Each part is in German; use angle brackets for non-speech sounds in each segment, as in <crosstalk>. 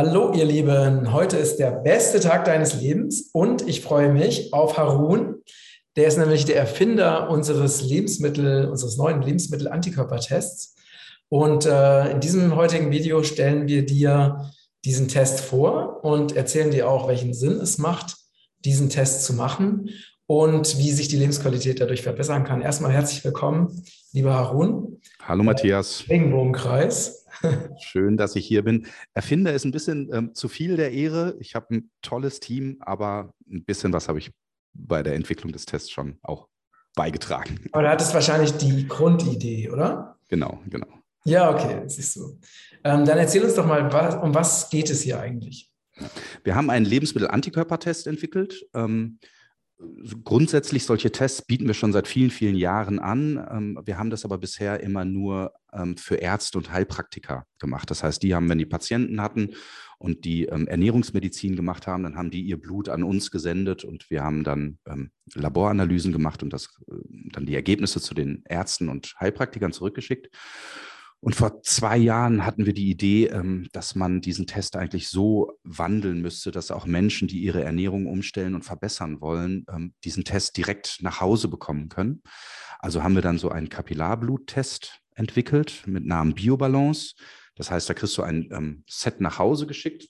Hallo ihr Lieben, heute ist der beste Tag deines Lebens und ich freue mich auf Harun. Der ist nämlich der Erfinder unseres Lebensmittel, unseres neuen Lebensmittel-Antikörpertests. Und äh, in diesem heutigen Video stellen wir dir diesen Test vor und erzählen dir auch, welchen Sinn es macht, diesen Test zu machen und wie sich die Lebensqualität dadurch verbessern kann. Erstmal herzlich willkommen, lieber Harun. Hallo Matthias. Regenbogenkreis. <laughs> Schön, dass ich hier bin. Erfinder ist ein bisschen ähm, zu viel der Ehre. Ich habe ein tolles Team, aber ein bisschen was habe ich bei der Entwicklung des Tests schon auch beigetragen. Aber du hattest wahrscheinlich die Grundidee, oder? Genau, genau. Ja, okay, siehst du. Ähm, dann erzähl uns doch mal, was, um was geht es hier eigentlich? Wir haben einen Lebensmittel-Antikörpertest entwickelt. Ähm, grundsätzlich solche Tests bieten wir schon seit vielen, vielen Jahren an. Ähm, wir haben das aber bisher immer nur ähm, für Ärzte und Heilpraktiker gemacht. Das heißt, die haben, wenn die Patienten hatten und die ähm, Ernährungsmedizin gemacht haben, dann haben die ihr Blut an uns gesendet und wir haben dann Laboranalysen gemacht und das, äh, dann die Ergebnisse zu den Ärzten und Heilpraktikern zurückgeschickt. Und vor zwei Jahren hatten wir die Idee, ähm, dass man diesen Test eigentlich so wandeln müsste, dass auch Menschen, die ihre Ernährung umstellen und verbessern wollen, ähm, diesen Test direkt nach Hause bekommen können. Also haben wir dann so einen Kapillarbluttest entwickelt mit Namen Biobalance. Das heißt, da kriegst du ein ähm, Set nach Hause geschickt.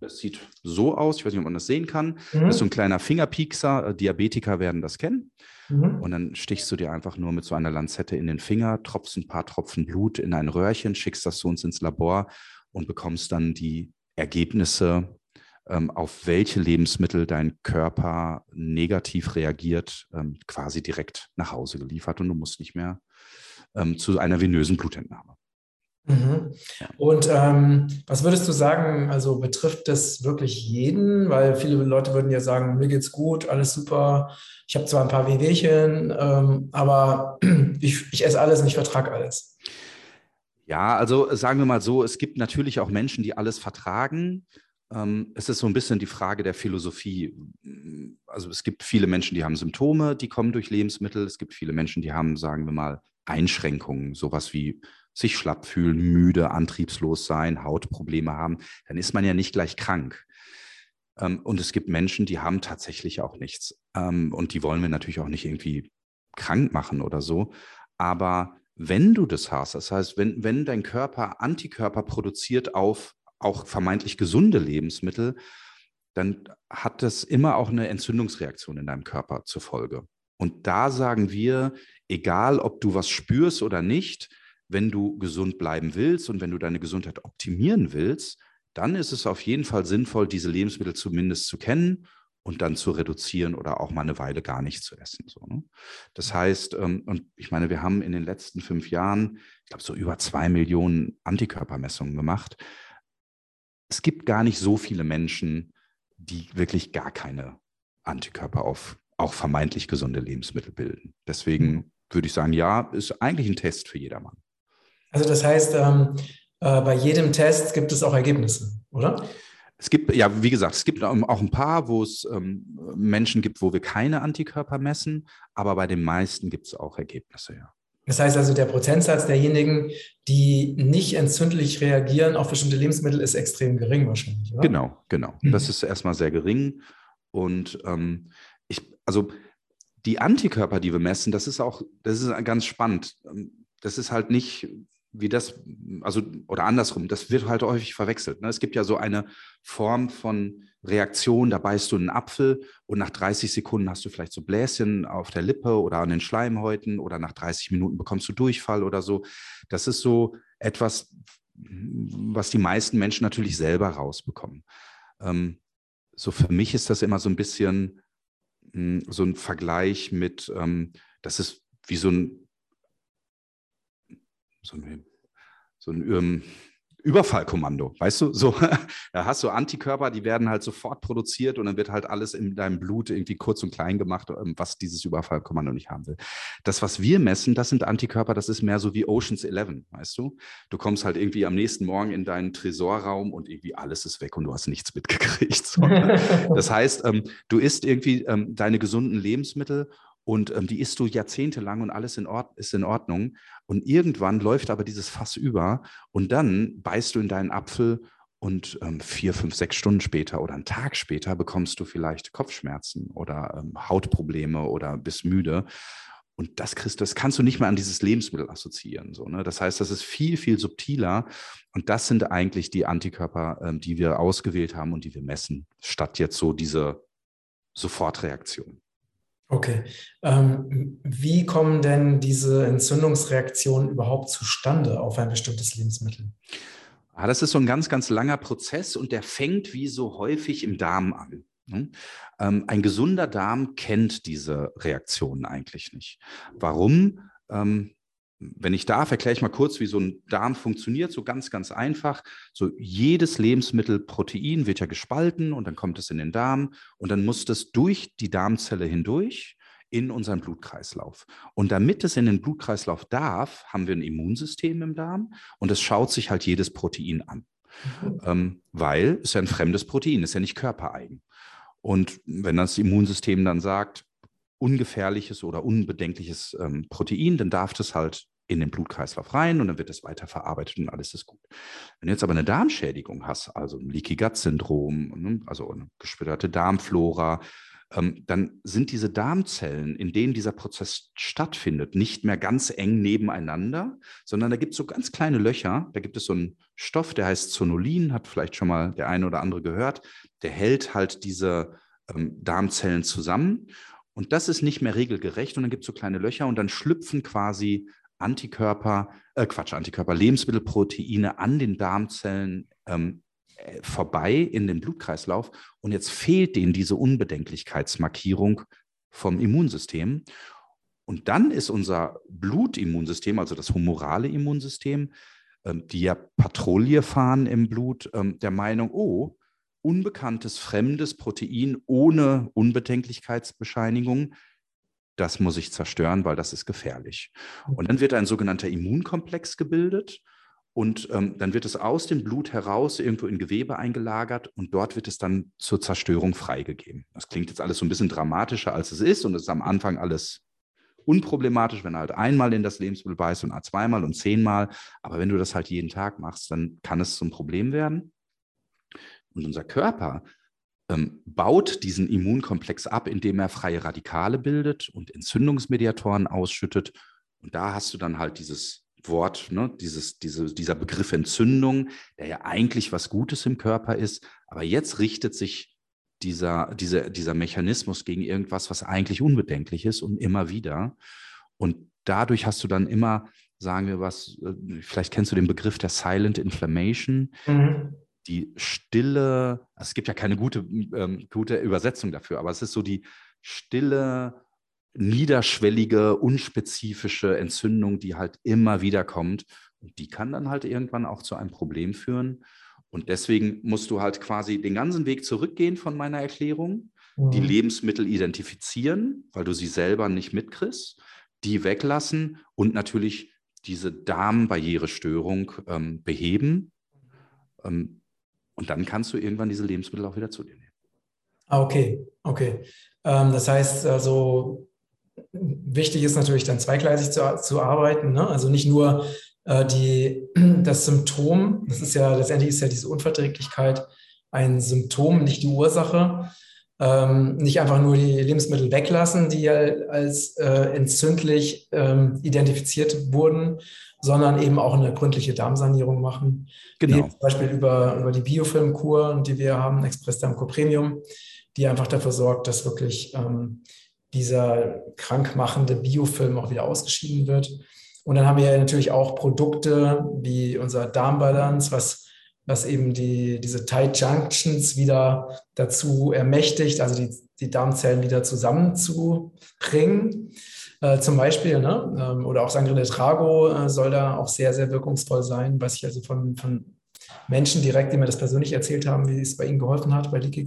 Das sieht so aus. Ich weiß nicht, ob man das sehen kann. Mhm. Das ist so ein kleiner Fingerpiekser. Äh, Diabetiker werden das kennen. Mhm. Und dann stichst du dir einfach nur mit so einer Lanzette in den Finger, tropfst ein paar Tropfen Blut in ein Röhrchen, schickst das zu uns ins Labor und bekommst dann die Ergebnisse, ähm, auf welche Lebensmittel dein Körper negativ reagiert, ähm, quasi direkt nach Hause geliefert und du musst nicht mehr ähm, zu einer venösen Blutentnahme. Mhm. Und ähm, was würdest du sagen, also betrifft das wirklich jeden? Weil viele Leute würden ja sagen, mir geht's gut, alles super, ich habe zwar ein paar Wehwehchen, ähm, aber <clears throat> ich, ich esse alles und ich vertrage alles. Ja, also sagen wir mal so, es gibt natürlich auch Menschen, die alles vertragen. Ähm, es ist so ein bisschen die Frage der Philosophie. Also es gibt viele Menschen, die haben Symptome, die kommen durch Lebensmittel. Es gibt viele Menschen, die haben, sagen wir mal, Einschränkungen, sowas wie sich schlapp fühlen, müde, antriebslos sein, Hautprobleme haben, dann ist man ja nicht gleich krank. Ähm, und es gibt Menschen, die haben tatsächlich auch nichts. Ähm, und die wollen wir natürlich auch nicht irgendwie krank machen oder so. Aber wenn du das hast, das heißt, wenn, wenn dein Körper Antikörper produziert auf auch vermeintlich gesunde Lebensmittel, dann hat das immer auch eine Entzündungsreaktion in deinem Körper zur Folge. Und da sagen wir, egal ob du was spürst oder nicht, wenn du gesund bleiben willst und wenn du deine Gesundheit optimieren willst, dann ist es auf jeden Fall sinnvoll, diese Lebensmittel zumindest zu kennen und dann zu reduzieren oder auch mal eine Weile gar nicht zu essen. So, ne? Das heißt, ähm, und ich meine, wir haben in den letzten fünf Jahren, ich glaube, so über zwei Millionen Antikörpermessungen gemacht. Es gibt gar nicht so viele Menschen, die wirklich gar keine Antikörper auf auch vermeintlich gesunde Lebensmittel bilden. Deswegen mhm. würde ich sagen, ja, ist eigentlich ein Test für jedermann. Also das heißt, ähm, äh, bei jedem Test gibt es auch Ergebnisse, oder? Es gibt, ja, wie gesagt, es gibt auch ein paar, wo es ähm, Menschen gibt, wo wir keine Antikörper messen, aber bei den meisten gibt es auch Ergebnisse, ja. Das heißt also, der Prozentsatz derjenigen, die nicht entzündlich reagieren auf bestimmte Lebensmittel, ist extrem gering wahrscheinlich, oder? Genau, genau. Mhm. Das ist erstmal sehr gering. Und ähm, ich, also die Antikörper, die wir messen, das ist auch, das ist ganz spannend. Das ist halt nicht wie das, also, oder andersrum, das wird halt häufig verwechselt. Ne? Es gibt ja so eine Form von Reaktion, da beißt du einen Apfel und nach 30 Sekunden hast du vielleicht so Bläschen auf der Lippe oder an den Schleimhäuten oder nach 30 Minuten bekommst du Durchfall oder so. Das ist so etwas, was die meisten Menschen natürlich selber rausbekommen. Ähm, so für mich ist das immer so ein bisschen mh, hm, so ein Vergleich mit, ähm, das ist wie so ein so ein, so ein um, Überfallkommando, weißt du? So, <laughs> da hast du Antikörper, die werden halt sofort produziert und dann wird halt alles in deinem Blut irgendwie kurz und klein gemacht, ähm, was dieses Überfallkommando nicht haben will. Das, was wir messen, das sind Antikörper, das ist mehr so wie Oceans 11, weißt du? Du kommst halt irgendwie am nächsten Morgen in deinen Tresorraum und irgendwie alles ist weg und du hast nichts <laughs> mitgekriegt. So. <laughs> Das heißt, ähm, du isst irgendwie ähm, deine gesunden Lebensmittel und ähm, die isst du jahrzehntelang und alles in Ord ist in Ordnung. Und irgendwann läuft aber dieses Fass über und dann beißt du in deinen Apfel und ähm, vier, fünf, sechs Stunden später oder einen Tag später bekommst du vielleicht Kopfschmerzen oder ähm, Hautprobleme oder bist müde. Und das kriegst das kannst du nicht mehr an dieses Lebensmittel assoziieren. So, ne? Das heißt, das ist viel, viel subtiler. Und das sind eigentlich die Antikörper, ähm, die wir ausgewählt haben und die wir messen, statt jetzt so diese Sofortreaktion. Okay. Ähm, wie kommen denn diese Entzündungsreaktionen überhaupt zustande auf ein bestimmtes Lebensmittel? Ah, das ist so ein ganz, ganz langer Prozess und der fängt wie so häufig im Darm an. Ne? Ähm, ein gesunder Darm kennt diese Reaktionen eigentlich nicht. Warum? Wenn ich darf, erkläre ich mal kurz, wie so ein Darm funktioniert, so ganz, ganz einfach. So jedes Lebensmittel Protein wird ja gespalten und dann kommt es in den Darm und dann muss das durch die Darmzelle hindurch in unseren Blutkreislauf. Und damit es in den Blutkreislauf darf, haben wir ein Immunsystem im Darm und es schaut sich halt jedes Protein an. Mhm. Ähm, weil es ja ein fremdes Protein, ist ja nicht körpereigen. Und wenn das Immunsystem dann sagt, ungefährliches oder unbedenkliches ähm, Protein, dann darf das halt in den Blutkreislauf rein und dann wird es weiter verarbeitet und alles ist gut. Wenn du jetzt aber eine Darmschädigung hast, also ein Leaky Gut Syndrom, ne, also eine gesplitterte Darmflora, ähm, dann sind diese Darmzellen, in denen dieser Prozess stattfindet, nicht mehr ganz eng nebeneinander, sondern da gibt es so ganz kleine Löcher. Da gibt es so einen Stoff, der heißt Zonulin, hat vielleicht schon mal der eine oder andere gehört. Der hält halt diese ähm, Darmzellen zusammen. Und das ist nicht mehr regelgerecht und dann gibt es so kleine Löcher und dann schlüpfen quasi Antikörper, äh Quatsch, Antikörper, Lebensmittelproteine an den Darmzellen ähm, äh, vorbei in den Blutkreislauf und jetzt fehlt denen diese Unbedenklichkeitsmarkierung vom Immunsystem. Und dann ist unser Blutimmunsystem, also das humorale Immunsystem, ähm, die ja Patrouille fahren im Blut, ähm, der Meinung, oh, unbekanntes, fremdes Protein ohne Unbedenklichkeitsbescheinigung, das muss ich zerstören, weil das ist gefährlich. Und dann wird ein sogenannter Immunkomplex gebildet und ähm, dann wird es aus dem Blut heraus irgendwo in Gewebe eingelagert und dort wird es dann zur Zerstörung freigegeben. Das klingt jetzt alles so ein bisschen dramatischer, als es ist und es ist am Anfang alles unproblematisch, wenn er halt einmal in das Lebensmittel beißt und zweimal und zehnmal. Aber wenn du das halt jeden Tag machst, dann kann es zum Problem werden. Und unser Körper ähm, baut diesen Immunkomplex ab, indem er freie Radikale bildet und Entzündungsmediatoren ausschüttet. Und da hast du dann halt dieses Wort, ne, dieses, diese, dieser Begriff Entzündung, der ja eigentlich was Gutes im Körper ist, aber jetzt richtet sich dieser, dieser, dieser Mechanismus gegen irgendwas, was eigentlich unbedenklich ist und immer wieder. Und dadurch hast du dann immer, sagen wir was, äh, vielleicht kennst du den Begriff der Silent Inflammation. Mhm. Die stille, also es gibt ja keine gute, ähm, gute Übersetzung dafür, aber es ist so die stille niederschwellige, unspezifische Entzündung, die halt immer wieder kommt. Und die kann dann halt irgendwann auch zu einem Problem führen. Und deswegen musst du halt quasi den ganzen Weg zurückgehen von meiner Erklärung, mhm. die Lebensmittel identifizieren, weil du sie selber nicht mitkriegst, die weglassen und natürlich diese Darmbarrierestörung ähm, beheben. Ähm, und dann kannst du irgendwann diese Lebensmittel auch wieder zu dir nehmen. Ah, okay, okay. Ähm, das heißt also, wichtig ist natürlich dann zweigleisig zu, zu arbeiten. Ne? Also nicht nur äh, die, <clears throat> das Symptom, das ist ja letztendlich ist ja diese Unverträglichkeit ein Symptom, nicht die Ursache. Ähm, nicht einfach nur die Lebensmittel weglassen, die ja als äh, entzündlich ähm, identifiziert wurden, sondern eben auch eine gründliche Darmsanierung machen. Genau. Zum Beispiel über, über die Biofilmkur, die wir haben, Express Darmco Premium, die einfach dafür sorgt, dass wirklich ähm, dieser krankmachende Biofilm auch wieder ausgeschieden wird. Und dann haben wir natürlich auch Produkte wie unser Darmbalance, was, was eben die, diese Tight Junctions wieder dazu ermächtigt, also die, die Darmzellen wieder zusammenzubringen. Äh, zum Beispiel, ne? Ähm, oder auch Sangre de Trago äh, soll da auch sehr, sehr wirkungsvoll sein, was ich also von, von Menschen direkt, die mir das persönlich erzählt haben, wie es bei ihnen geholfen hat bei Leaky.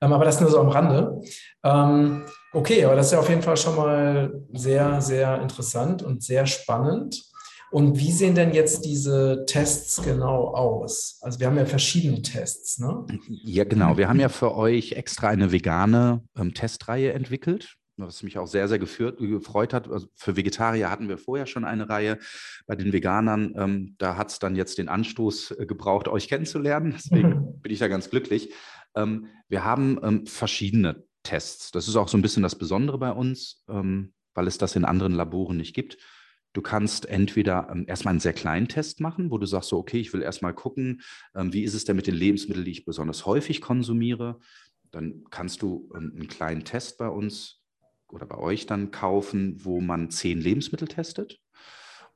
Ähm, aber das nur so am Rande. Ähm, okay, aber das ist ja auf jeden Fall schon mal sehr, sehr interessant und sehr spannend. Und wie sehen denn jetzt diese Tests genau aus? Also wir haben ja verschiedene Tests, ne? Ja, genau. Wir haben ja für euch extra eine vegane ähm, Testreihe entwickelt. Was mich auch sehr, sehr geführt, gefreut hat. Also für Vegetarier hatten wir vorher schon eine Reihe. Bei den Veganern, ähm, da hat es dann jetzt den Anstoß äh, gebraucht, euch kennenzulernen. <laughs> Deswegen mhm. <laughs> bin ich da ganz glücklich. Ähm, wir haben ähm, verschiedene Tests. Das ist auch so ein bisschen das Besondere bei uns, ähm, weil es das in anderen Laboren nicht gibt. Du kannst entweder ähm, erstmal einen sehr kleinen Test machen, wo du sagst, so, okay, ich will erstmal gucken, ähm, wie ist es denn mit den Lebensmitteln, die ich besonders häufig konsumiere. Dann kannst du ähm, einen kleinen Test bei uns oder bei euch dann kaufen, wo man zehn Lebensmittel testet.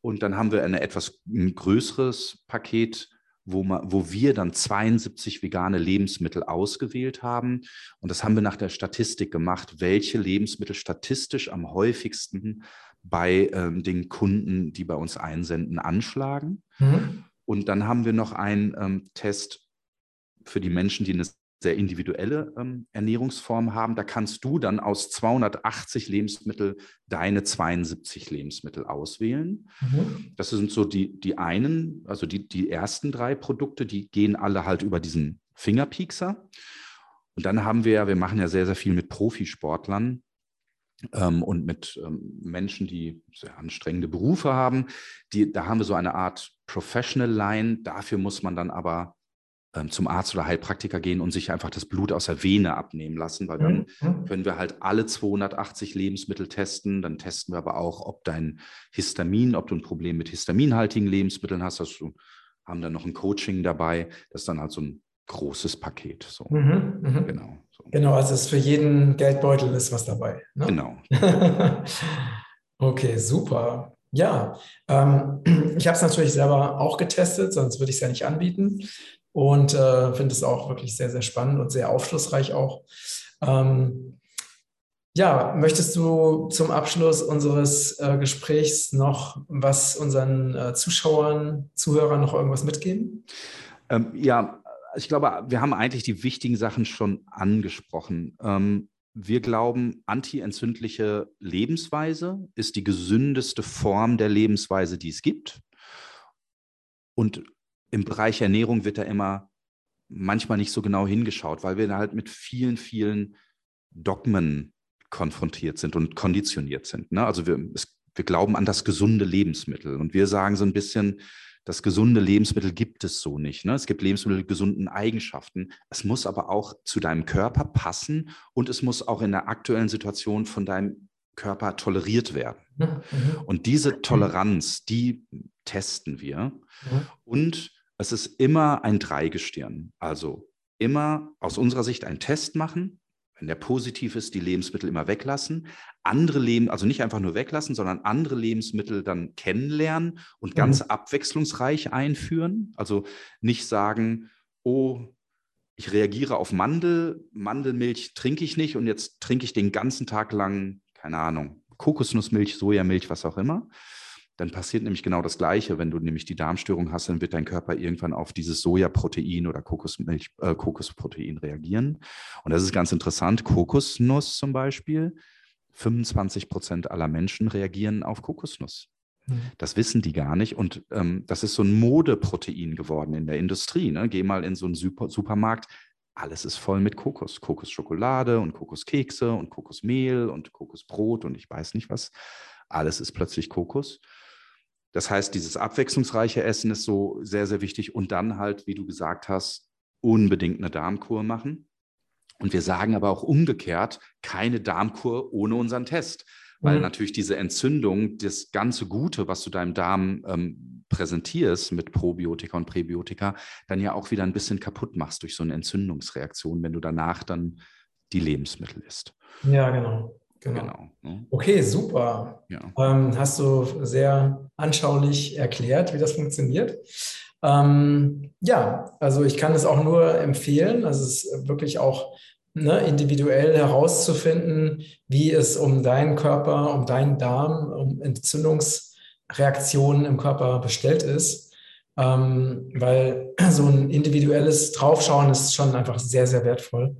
Und dann haben wir ein etwas größeres Paket, wo, man, wo wir dann 72 vegane Lebensmittel ausgewählt haben. Und das haben wir nach der Statistik gemacht, welche Lebensmittel statistisch am häufigsten bei ähm, den Kunden, die bei uns einsenden, anschlagen. Mhm. Und dann haben wir noch einen ähm, Test für die Menschen, die eine sehr individuelle ähm, Ernährungsform haben. Da kannst du dann aus 280 Lebensmittel deine 72 Lebensmittel auswählen. Mhm. Das sind so die, die einen, also die, die ersten drei Produkte, die gehen alle halt über diesen Fingerpiekser. Und dann haben wir ja, wir machen ja sehr, sehr viel mit Profisportlern ähm, und mit ähm, Menschen, die sehr anstrengende Berufe haben. Die, da haben wir so eine Art Professional Line. Dafür muss man dann aber zum Arzt oder Heilpraktiker gehen und sich einfach das Blut aus der Vene abnehmen lassen, weil dann mhm. können wir halt alle 280 Lebensmittel testen. Dann testen wir aber auch, ob dein Histamin, ob du ein Problem mit histaminhaltigen Lebensmitteln hast. Also haben dann noch ein Coaching dabei. Das ist dann halt so ein großes Paket. So. Mhm, mh. Genau. So. Genau, also es ist für jeden Geldbeutel ist was dabei. Ne? Genau. <laughs> okay, super. Ja, ähm, <clears throat> ich habe es natürlich selber auch getestet, sonst würde ich es ja nicht anbieten und äh, finde es auch wirklich sehr, sehr spannend und sehr aufschlussreich auch. Ähm, ja, möchtest du zum Abschluss unseres äh, Gesprächs noch was unseren äh, Zuschauern, Zuhörern noch irgendwas mitgeben? Ähm, ja, ich glaube, wir haben eigentlich die wichtigen Sachen schon angesprochen. Ähm, wir glauben, antientzündliche Lebensweise ist die gesündeste Form der Lebensweise, die es gibt. Und im Bereich Ernährung wird da immer manchmal nicht so genau hingeschaut, weil wir da halt mit vielen, vielen Dogmen konfrontiert sind und konditioniert sind. Ne? Also wir, es, wir glauben an das gesunde Lebensmittel und wir sagen so ein bisschen, das gesunde Lebensmittel gibt es so nicht. Ne? Es gibt Lebensmittel mit gesunden Eigenschaften. Es muss aber auch zu deinem Körper passen und es muss auch in der aktuellen Situation von deinem Körper toleriert werden. Mhm. Und diese Toleranz, die testen wir. Mhm. Und es ist immer ein Dreigestirn. Also immer aus unserer Sicht einen Test machen. Wenn der positiv ist, die Lebensmittel immer weglassen. Andere Leben, also nicht einfach nur weglassen, sondern andere Lebensmittel dann kennenlernen und mhm. ganz abwechslungsreich einführen. Also nicht sagen, oh, ich reagiere auf Mandel, Mandelmilch trinke ich nicht und jetzt trinke ich den ganzen Tag lang, keine Ahnung, Kokosnussmilch, Sojamilch, was auch immer, dann passiert nämlich genau das Gleiche. Wenn du nämlich die Darmstörung hast, dann wird dein Körper irgendwann auf dieses Sojaprotein oder Kokosmilch, äh, Kokosprotein reagieren. Und das ist ganz interessant. Kokosnuss zum Beispiel, 25 Prozent aller Menschen reagieren auf Kokosnuss. Hm. Das wissen die gar nicht. Und ähm, das ist so ein Modeprotein geworden in der Industrie. Ne? Geh mal in so einen Super Supermarkt. Alles ist voll mit Kokos. Kokosschokolade und Kokoskekse und Kokosmehl und Kokosbrot und ich weiß nicht was. Alles ist plötzlich Kokos. Das heißt, dieses abwechslungsreiche Essen ist so sehr, sehr wichtig. Und dann halt, wie du gesagt hast, unbedingt eine Darmkur machen. Und wir sagen aber auch umgekehrt, keine Darmkur ohne unseren Test. Weil mhm. natürlich diese Entzündung, das ganze Gute, was du deinem Darm ähm, präsentierst mit Probiotika und Präbiotika, dann ja auch wieder ein bisschen kaputt machst durch so eine Entzündungsreaktion, wenn du danach dann die Lebensmittel isst. Ja, genau. Genau. genau ne? Okay, super. Ja. Ähm, hast du sehr anschaulich erklärt, wie das funktioniert. Ähm, ja, also ich kann es auch nur empfehlen. Also es ist wirklich auch ne, individuell herauszufinden, wie es um deinen Körper, um deinen Darm, um Entzündungsreaktionen im Körper bestellt ist. Ähm, weil <clears throat> so ein individuelles Draufschauen ist schon einfach sehr, sehr wertvoll.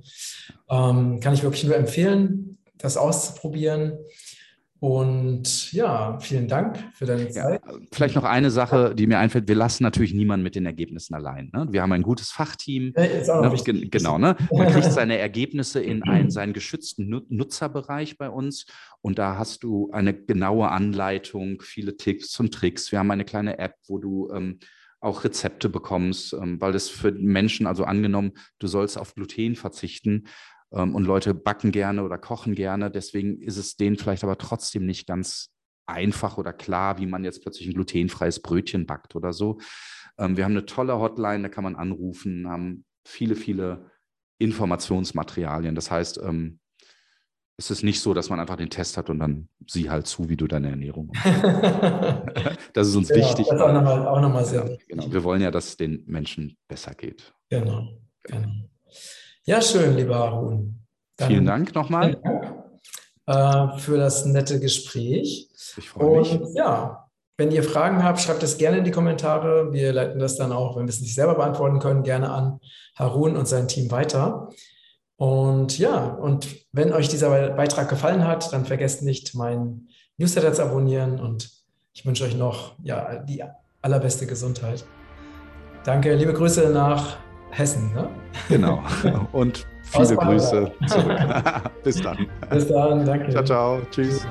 Ähm, kann ich wirklich nur empfehlen das auszuprobieren. Und ja, vielen Dank für deine Zeit. Ja, vielleicht noch eine Sache, die mir einfällt. Wir lassen natürlich niemanden mit den Ergebnissen allein. Ne? Wir haben ein gutes Fachteam. Ne? Genau, ne? Man kriegt seine Ergebnisse in <clears throat> einen, seinen geschützten Nutzerbereich bei uns. Und da hast du eine genaue Anleitung, viele Tipps und Tricks. Wir haben eine kleine App, wo du ähm, auch Rezepte bekommst, ähm, weil das für Menschen, also angenommen, du sollst auf Gluten verzichten, und Leute backen gerne oder kochen gerne. Deswegen ist es denen vielleicht aber trotzdem nicht ganz einfach oder klar, wie man jetzt plötzlich ein glutenfreies Brötchen backt oder so. Ähm, wir haben eine tolle Hotline, da kann man anrufen, haben viele, viele Informationsmaterialien. Das heißt, ähm, es ist nicht so, dass man einfach den Test hat und dann sieh halt zu, wie du deine Ernährung <laughs> machst. <laughs> das ist uns genau, wichtig. Das ist auch nochmal, auch nochmal sehr ja, wichtig. Genau. Wir wollen ja, dass es den Menschen besser geht. Genau. genau. Ja, schön, lieber Harun. Dann vielen Dank nochmal. äh, für das nette Gespräch. Ich freue mich. Und ja, wenn ihr Fragen habt, schreibt es gerne in die Kommentare. Wir leiten das dann auch, wenn wir es nicht selber beantworten können, gerne an Harun und sein Team weiter. Und ja, und wenn euch dieser Beitrag gefallen hat, dann vergesst nicht, meinen Newsletter zu abonnieren und ich wünsche euch noch ja, die allerbeste Gesundheit. Danke, liebe Grüße nach Hessen, ne? Genau. <laughs> Und viele Grüße zurück. <laughs> Bis dann. Bis dann, danke. Ciao, ciao. Tschüss.